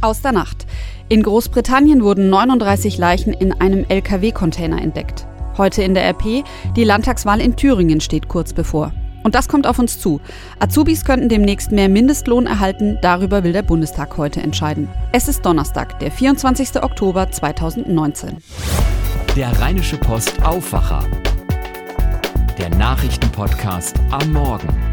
Aus der Nacht. In Großbritannien wurden 39 Leichen in einem Lkw-Container entdeckt. Heute in der RP, die Landtagswahl in Thüringen steht kurz bevor. Und das kommt auf uns zu. Azubis könnten demnächst mehr Mindestlohn erhalten, darüber will der Bundestag heute entscheiden. Es ist Donnerstag, der 24. Oktober 2019. Der Rheinische Post Aufwacher. Der Nachrichtenpodcast am Morgen.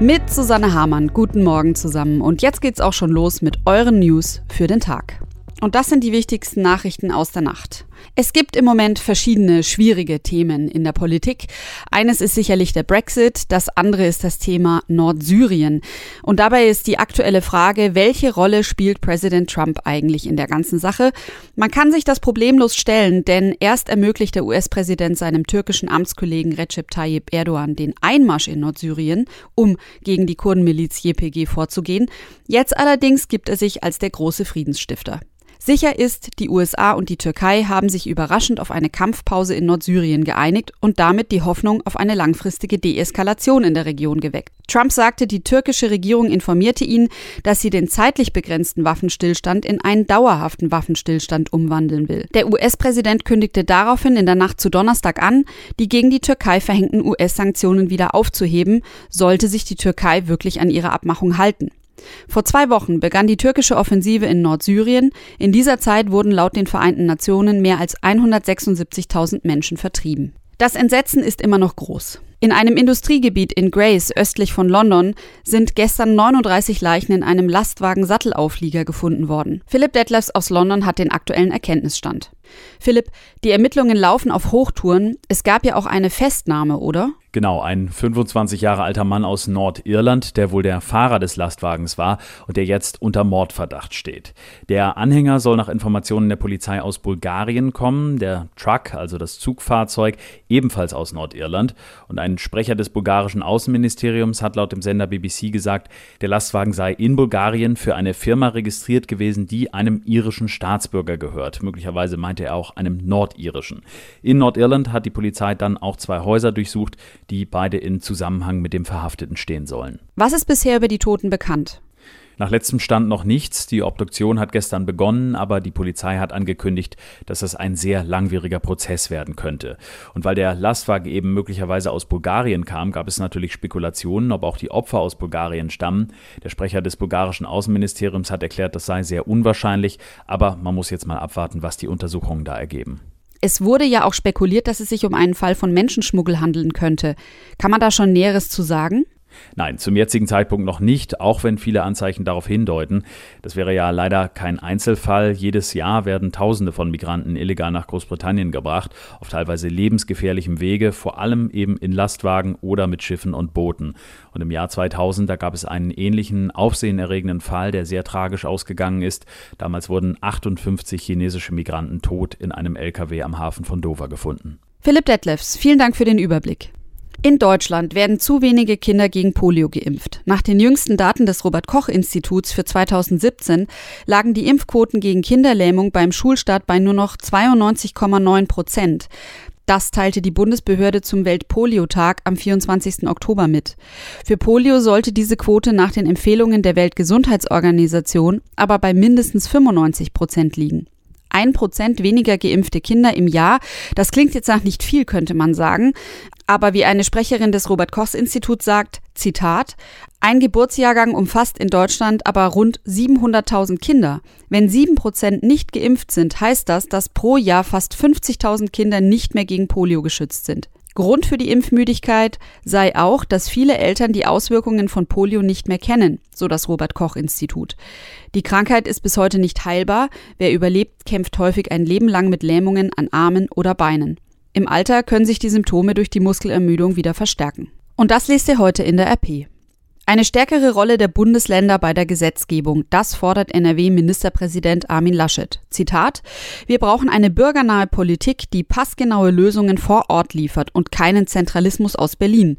Mit Susanne Hamann, guten Morgen zusammen. Und jetzt geht's auch schon los mit euren News für den Tag. Und das sind die wichtigsten Nachrichten aus der Nacht. Es gibt im Moment verschiedene schwierige Themen in der Politik. Eines ist sicherlich der Brexit, das andere ist das Thema Nordsyrien. Und dabei ist die aktuelle Frage, welche Rolle spielt Präsident Trump eigentlich in der ganzen Sache? Man kann sich das problemlos stellen, denn erst ermöglicht der US-Präsident seinem türkischen Amtskollegen Recep Tayyip Erdogan den Einmarsch in Nordsyrien, um gegen die Kurdenmiliz JPG vorzugehen. Jetzt allerdings gibt er sich als der große Friedensstifter. Sicher ist, die USA und die Türkei haben sich überraschend auf eine Kampfpause in Nordsyrien geeinigt und damit die Hoffnung auf eine langfristige Deeskalation in der Region geweckt. Trump sagte, die türkische Regierung informierte ihn, dass sie den zeitlich begrenzten Waffenstillstand in einen dauerhaften Waffenstillstand umwandeln will. Der US-Präsident kündigte daraufhin in der Nacht zu Donnerstag an, die gegen die Türkei verhängten US-Sanktionen wieder aufzuheben, sollte sich die Türkei wirklich an ihre Abmachung halten. Vor zwei Wochen begann die türkische Offensive in Nordsyrien. In dieser Zeit wurden laut den Vereinten Nationen mehr als 176.000 Menschen vertrieben. Das Entsetzen ist immer noch groß. In einem Industriegebiet in Grace östlich von London sind gestern 39 Leichen in einem Lastwagen-Sattelauflieger gefunden worden. Philipp Detlefs aus London hat den aktuellen Erkenntnisstand. Philipp, die Ermittlungen laufen auf Hochtouren. Es gab ja auch eine Festnahme, oder? Genau, ein 25 Jahre alter Mann aus Nordirland, der wohl der Fahrer des Lastwagens war und der jetzt unter Mordverdacht steht. Der Anhänger soll nach Informationen der Polizei aus Bulgarien kommen, der Truck, also das Zugfahrzeug, ebenfalls aus Nordirland. Und ein Sprecher des bulgarischen Außenministeriums hat laut dem Sender BBC gesagt, der Lastwagen sei in Bulgarien für eine Firma registriert gewesen, die einem irischen Staatsbürger gehört. Möglicherweise meinte er auch einem nordirischen. In Nordirland hat die Polizei dann auch zwei Häuser durchsucht, die beide in Zusammenhang mit dem Verhafteten stehen sollen. Was ist bisher über die Toten bekannt? Nach letztem Stand noch nichts. Die Obduktion hat gestern begonnen, aber die Polizei hat angekündigt, dass es ein sehr langwieriger Prozess werden könnte. Und weil der Lastwagen eben möglicherweise aus Bulgarien kam, gab es natürlich Spekulationen, ob auch die Opfer aus Bulgarien stammen. Der Sprecher des bulgarischen Außenministeriums hat erklärt, das sei sehr unwahrscheinlich, aber man muss jetzt mal abwarten, was die Untersuchungen da ergeben. Es wurde ja auch spekuliert, dass es sich um einen Fall von Menschenschmuggel handeln könnte. Kann man da schon Näheres zu sagen? Nein, zum jetzigen Zeitpunkt noch nicht, auch wenn viele Anzeichen darauf hindeuten. Das wäre ja leider kein Einzelfall. Jedes Jahr werden Tausende von Migranten illegal nach Großbritannien gebracht, auf teilweise lebensgefährlichem Wege, vor allem eben in Lastwagen oder mit Schiffen und Booten. Und im Jahr 2000, da gab es einen ähnlichen aufsehenerregenden Fall, der sehr tragisch ausgegangen ist. Damals wurden 58 chinesische Migranten tot in einem LKW am Hafen von Dover gefunden. Philipp Detlefs, vielen Dank für den Überblick. In Deutschland werden zu wenige Kinder gegen Polio geimpft. Nach den jüngsten Daten des Robert Koch Instituts für 2017 lagen die Impfquoten gegen Kinderlähmung beim Schulstart bei nur noch 92,9 Prozent. Das teilte die Bundesbehörde zum Weltpoliotag am 24. Oktober mit. Für Polio sollte diese Quote nach den Empfehlungen der Weltgesundheitsorganisation aber bei mindestens 95 Prozent liegen ein Prozent weniger geimpfte Kinder im Jahr. Das klingt jetzt nach nicht viel, könnte man sagen. Aber wie eine Sprecherin des Robert Kochs Instituts sagt, Zitat, ein Geburtsjahrgang umfasst in Deutschland aber rund 700.000 Kinder. Wenn sieben Prozent nicht geimpft sind, heißt das, dass pro Jahr fast 50.000 Kinder nicht mehr gegen Polio geschützt sind. Grund für die Impfmüdigkeit sei auch, dass viele Eltern die Auswirkungen von Polio nicht mehr kennen, so das Robert Koch Institut. Die Krankheit ist bis heute nicht heilbar. Wer überlebt, kämpft häufig ein Leben lang mit Lähmungen an Armen oder Beinen. Im Alter können sich die Symptome durch die Muskelermüdung wieder verstärken. Und das lest ihr heute in der RP. Eine stärkere Rolle der Bundesländer bei der Gesetzgebung, das fordert NRW-Ministerpräsident Armin Laschet. Zitat: Wir brauchen eine bürgernahe Politik, die passgenaue Lösungen vor Ort liefert und keinen Zentralismus aus Berlin.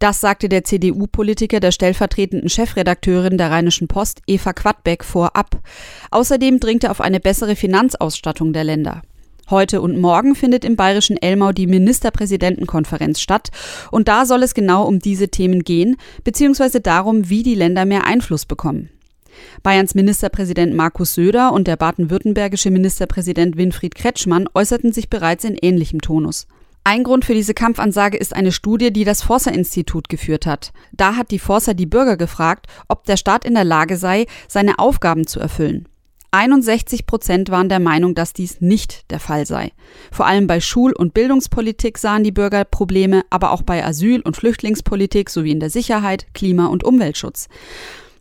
Das sagte der CDU-Politiker der stellvertretenden Chefredakteurin der Rheinischen Post, Eva Quadbeck, vorab. Außerdem dringt er auf eine bessere Finanzausstattung der Länder. Heute und morgen findet im bayerischen Elmau die Ministerpräsidentenkonferenz statt und da soll es genau um diese Themen gehen, beziehungsweise darum, wie die Länder mehr Einfluss bekommen. Bayerns Ministerpräsident Markus Söder und der baden-württembergische Ministerpräsident Winfried Kretschmann äußerten sich bereits in ähnlichem Tonus. Ein Grund für diese Kampfansage ist eine Studie, die das Forsa-Institut geführt hat. Da hat die Forsa die Bürger gefragt, ob der Staat in der Lage sei, seine Aufgaben zu erfüllen. 61 Prozent waren der Meinung, dass dies nicht der Fall sei. Vor allem bei Schul- und Bildungspolitik sahen die Bürger Probleme, aber auch bei Asyl- und Flüchtlingspolitik sowie in der Sicherheit, Klima- und Umweltschutz.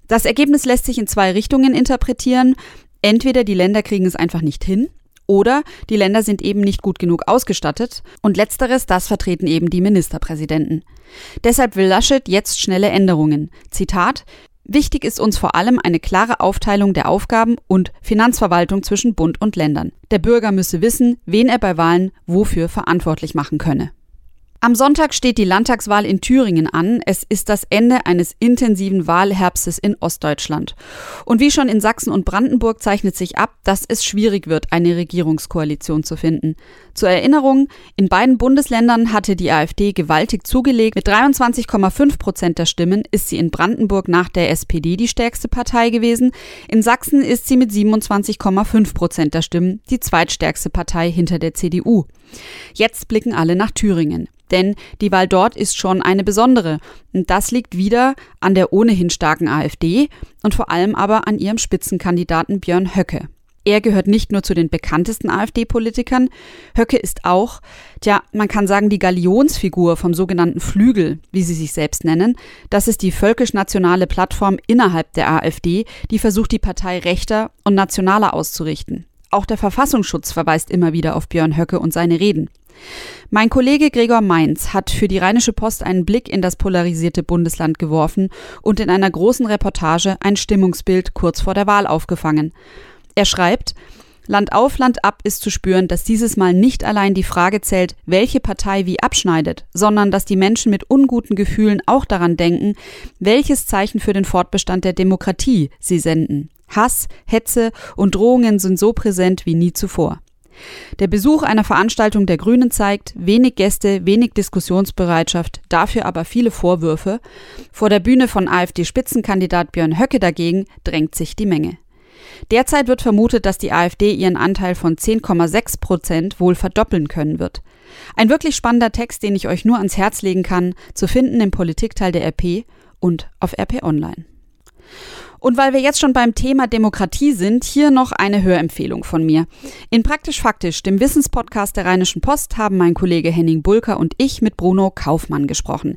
Das Ergebnis lässt sich in zwei Richtungen interpretieren. Entweder die Länder kriegen es einfach nicht hin, oder die Länder sind eben nicht gut genug ausgestattet. Und letzteres, das vertreten eben die Ministerpräsidenten. Deshalb will Laschet jetzt schnelle Änderungen. Zitat Wichtig ist uns vor allem eine klare Aufteilung der Aufgaben und Finanzverwaltung zwischen Bund und Ländern. Der Bürger müsse wissen, wen er bei Wahlen wofür verantwortlich machen könne. Am Sonntag steht die Landtagswahl in Thüringen an. Es ist das Ende eines intensiven Wahlherbstes in Ostdeutschland. Und wie schon in Sachsen und Brandenburg zeichnet sich ab, dass es schwierig wird, eine Regierungskoalition zu finden. Zur Erinnerung, in beiden Bundesländern hatte die AfD gewaltig zugelegt. Mit 23,5 Prozent der Stimmen ist sie in Brandenburg nach der SPD die stärkste Partei gewesen. In Sachsen ist sie mit 27,5 Prozent der Stimmen die zweitstärkste Partei hinter der CDU. Jetzt blicken alle nach Thüringen. Denn die Wahl dort ist schon eine besondere. Und das liegt wieder an der ohnehin starken AfD und vor allem aber an ihrem Spitzenkandidaten Björn Höcke. Er gehört nicht nur zu den bekanntesten AfD-Politikern, Höcke ist auch, ja, man kann sagen, die Galionsfigur vom sogenannten Flügel, wie sie sich selbst nennen. Das ist die völkisch-nationale Plattform innerhalb der AfD, die versucht, die Partei rechter und nationaler auszurichten. Auch der Verfassungsschutz verweist immer wieder auf Björn Höcke und seine Reden. Mein Kollege Gregor Mainz hat für die Rheinische Post einen Blick in das polarisierte Bundesland geworfen und in einer großen Reportage ein Stimmungsbild kurz vor der Wahl aufgefangen. Er schreibt, Land auf, Land ab ist zu spüren, dass dieses Mal nicht allein die Frage zählt, welche Partei wie abschneidet, sondern dass die Menschen mit unguten Gefühlen auch daran denken, welches Zeichen für den Fortbestand der Demokratie sie senden. Hass, Hetze und Drohungen sind so präsent wie nie zuvor. Der Besuch einer Veranstaltung der Grünen zeigt wenig Gäste, wenig Diskussionsbereitschaft, dafür aber viele Vorwürfe. Vor der Bühne von AfD-Spitzenkandidat Björn Höcke dagegen drängt sich die Menge. Derzeit wird vermutet, dass die AfD ihren Anteil von 10,6 Prozent wohl verdoppeln können wird. Ein wirklich spannender Text, den ich euch nur ans Herz legen kann, zu finden im Politikteil der RP und auf RP Online. Und weil wir jetzt schon beim Thema Demokratie sind, hier noch eine Hörempfehlung von mir. In Praktisch Faktisch, dem Wissenspodcast der Rheinischen Post, haben mein Kollege Henning Bulker und ich mit Bruno Kaufmann gesprochen.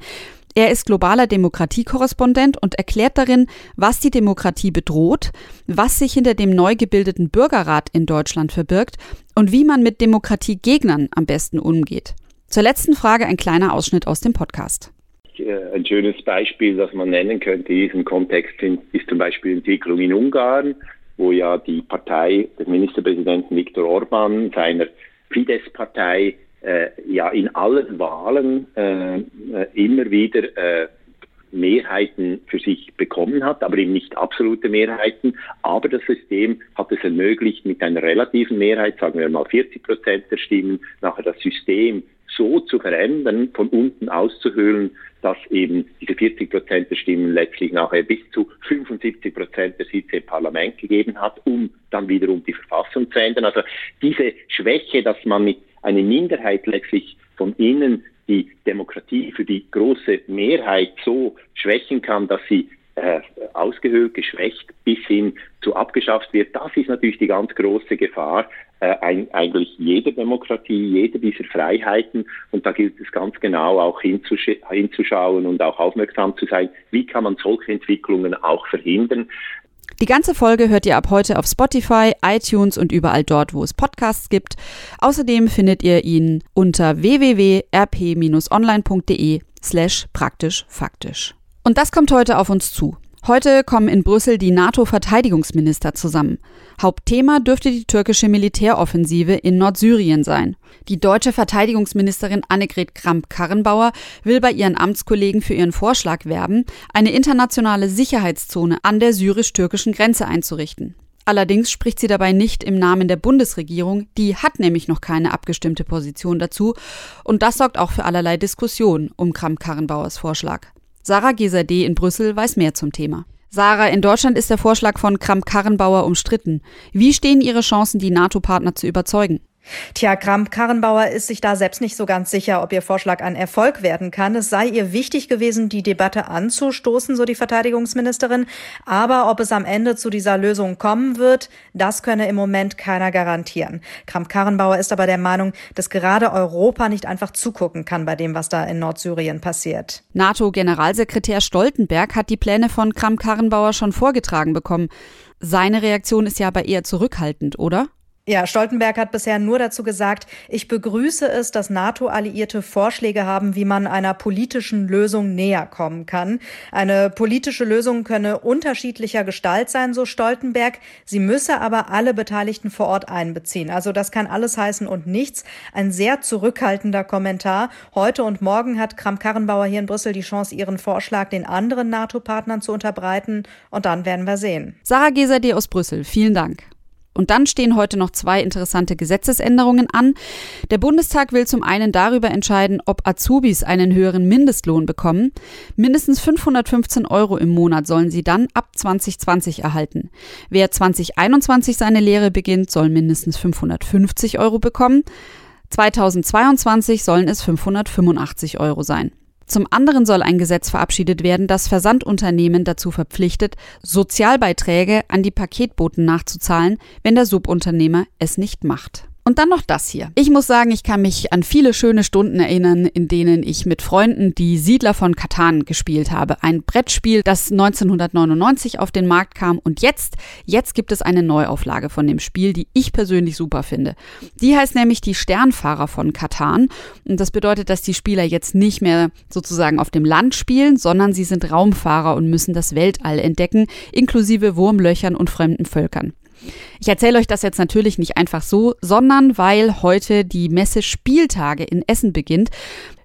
Er ist globaler Demokratiekorrespondent und erklärt darin, was die Demokratie bedroht, was sich hinter dem neu gebildeten Bürgerrat in Deutschland verbirgt und wie man mit Demokratiegegnern am besten umgeht. Zur letzten Frage ein kleiner Ausschnitt aus dem Podcast. Äh, ein schönes Beispiel, das man nennen könnte in diesem Kontext, ist zum Beispiel die Entwicklung in Ungarn, wo ja die Partei des Ministerpräsidenten Viktor Orban seiner Fidesz-Partei äh, ja in allen Wahlen äh, äh immer wieder äh, Mehrheiten für sich bekommen hat, aber eben nicht absolute Mehrheiten. Aber das System hat es ermöglicht, mit einer relativen Mehrheit, sagen wir mal 40 Prozent der Stimmen, nachher das System so zu verändern, von unten auszuhöhlen, dass eben diese 40 Prozent der Stimmen letztlich nachher bis zu 75 Prozent der Sitze im Parlament gegeben hat, um dann wiederum die Verfassung zu ändern. Also diese Schwäche, dass man mit einer Minderheit letztlich von innen die Demokratie für die große Mehrheit so schwächen kann, dass sie äh, ausgehöhlt, geschwächt bis hin zu abgeschafft wird. Das ist natürlich die ganz große Gefahr ein, eigentlich jeder Demokratie, jeder dieser Freiheiten. Und da gilt es ganz genau auch hinzusch hinzuschauen und auch aufmerksam zu sein, wie kann man solche Entwicklungen auch verhindern. Die ganze Folge hört ihr ab heute auf Spotify, iTunes und überall dort, wo es Podcasts gibt. Außerdem findet ihr ihn unter www.rp-online.de slash praktisch faktisch. Und das kommt heute auf uns zu. Heute kommen in Brüssel die NATO-Verteidigungsminister zusammen. Hauptthema dürfte die türkische Militäroffensive in Nordsyrien sein. Die deutsche Verteidigungsministerin Annegret Kramp-Karrenbauer will bei ihren Amtskollegen für ihren Vorschlag werben, eine internationale Sicherheitszone an der syrisch-türkischen Grenze einzurichten. Allerdings spricht sie dabei nicht im Namen der Bundesregierung, die hat nämlich noch keine abgestimmte Position dazu, und das sorgt auch für allerlei Diskussion um Kramp-Karrenbauers Vorschlag. Sarah Gesade in Brüssel weiß mehr zum Thema. Sarah, in Deutschland ist der Vorschlag von Kramp-Karrenbauer umstritten. Wie stehen Ihre Chancen, die NATO-Partner zu überzeugen? Tja, Kramp-Karrenbauer ist sich da selbst nicht so ganz sicher, ob ihr Vorschlag ein Erfolg werden kann. Es sei ihr wichtig gewesen, die Debatte anzustoßen, so die Verteidigungsministerin. Aber ob es am Ende zu dieser Lösung kommen wird, das könne im Moment keiner garantieren. Kramp-Karrenbauer ist aber der Meinung, dass gerade Europa nicht einfach zugucken kann bei dem, was da in Nordsyrien passiert. NATO-Generalsekretär Stoltenberg hat die Pläne von Kramp-Karrenbauer schon vorgetragen bekommen. Seine Reaktion ist ja aber eher zurückhaltend, oder? Ja, Stoltenberg hat bisher nur dazu gesagt, ich begrüße es, dass NATO-Alliierte Vorschläge haben, wie man einer politischen Lösung näher kommen kann. Eine politische Lösung könne unterschiedlicher Gestalt sein, so Stoltenberg. Sie müsse aber alle Beteiligten vor Ort einbeziehen. Also das kann alles heißen und nichts. Ein sehr zurückhaltender Kommentar. Heute und morgen hat Kram-Karrenbauer hier in Brüssel die Chance, ihren Vorschlag den anderen NATO-Partnern zu unterbreiten. Und dann werden wir sehen. Sarah Geserde aus Brüssel, vielen Dank. Und dann stehen heute noch zwei interessante Gesetzesänderungen an. Der Bundestag will zum einen darüber entscheiden, ob Azubis einen höheren Mindestlohn bekommen. Mindestens 515 Euro im Monat sollen sie dann ab 2020 erhalten. Wer 2021 seine Lehre beginnt, soll mindestens 550 Euro bekommen. 2022 sollen es 585 Euro sein. Zum anderen soll ein Gesetz verabschiedet werden, das Versandunternehmen dazu verpflichtet, Sozialbeiträge an die Paketboten nachzuzahlen, wenn der Subunternehmer es nicht macht. Und dann noch das hier. Ich muss sagen, ich kann mich an viele schöne Stunden erinnern, in denen ich mit Freunden die Siedler von Katan gespielt habe. Ein Brettspiel, das 1999 auf den Markt kam und jetzt, jetzt gibt es eine Neuauflage von dem Spiel, die ich persönlich super finde. Die heißt nämlich die Sternfahrer von Katan und das bedeutet, dass die Spieler jetzt nicht mehr sozusagen auf dem Land spielen, sondern sie sind Raumfahrer und müssen das Weltall entdecken, inklusive Wurmlöchern und fremden Völkern. Ich erzähle euch das jetzt natürlich nicht einfach so, sondern weil heute die Messe Spieltage in Essen beginnt.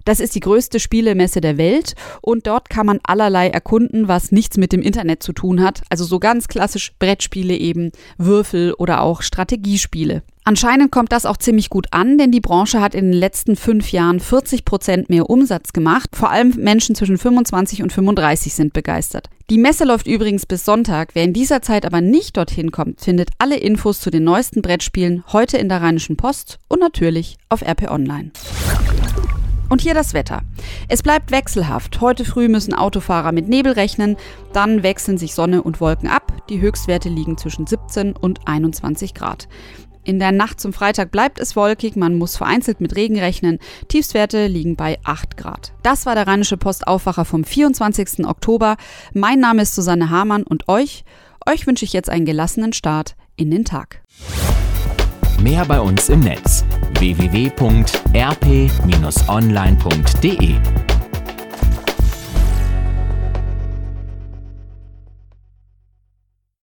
Das ist die größte Spielemesse der Welt und dort kann man allerlei erkunden, was nichts mit dem Internet zu tun hat. Also so ganz klassisch Brettspiele eben, Würfel oder auch Strategiespiele. Anscheinend kommt das auch ziemlich gut an, denn die Branche hat in den letzten fünf Jahren 40 Prozent mehr Umsatz gemacht. Vor allem Menschen zwischen 25 und 35 sind begeistert. Die Messe läuft übrigens bis Sonntag. Wer in dieser Zeit aber nicht dorthin kommt, findet alle Infos zu den neuesten Brettspielen heute in der Rheinischen Post und natürlich auf RP Online. Und hier das Wetter. Es bleibt wechselhaft. Heute früh müssen Autofahrer mit Nebel rechnen, dann wechseln sich Sonne und Wolken ab. Die Höchstwerte liegen zwischen 17 und 21 Grad. In der Nacht zum Freitag bleibt es wolkig, man muss vereinzelt mit Regen rechnen. Tiefstwerte liegen bei 8 Grad. Das war der Rheinische Postaufwacher vom 24. Oktober. Mein Name ist Susanne Hamann und euch, euch wünsche ich jetzt einen gelassenen Start in den Tag. Mehr bei uns im Netz www.rp-online.de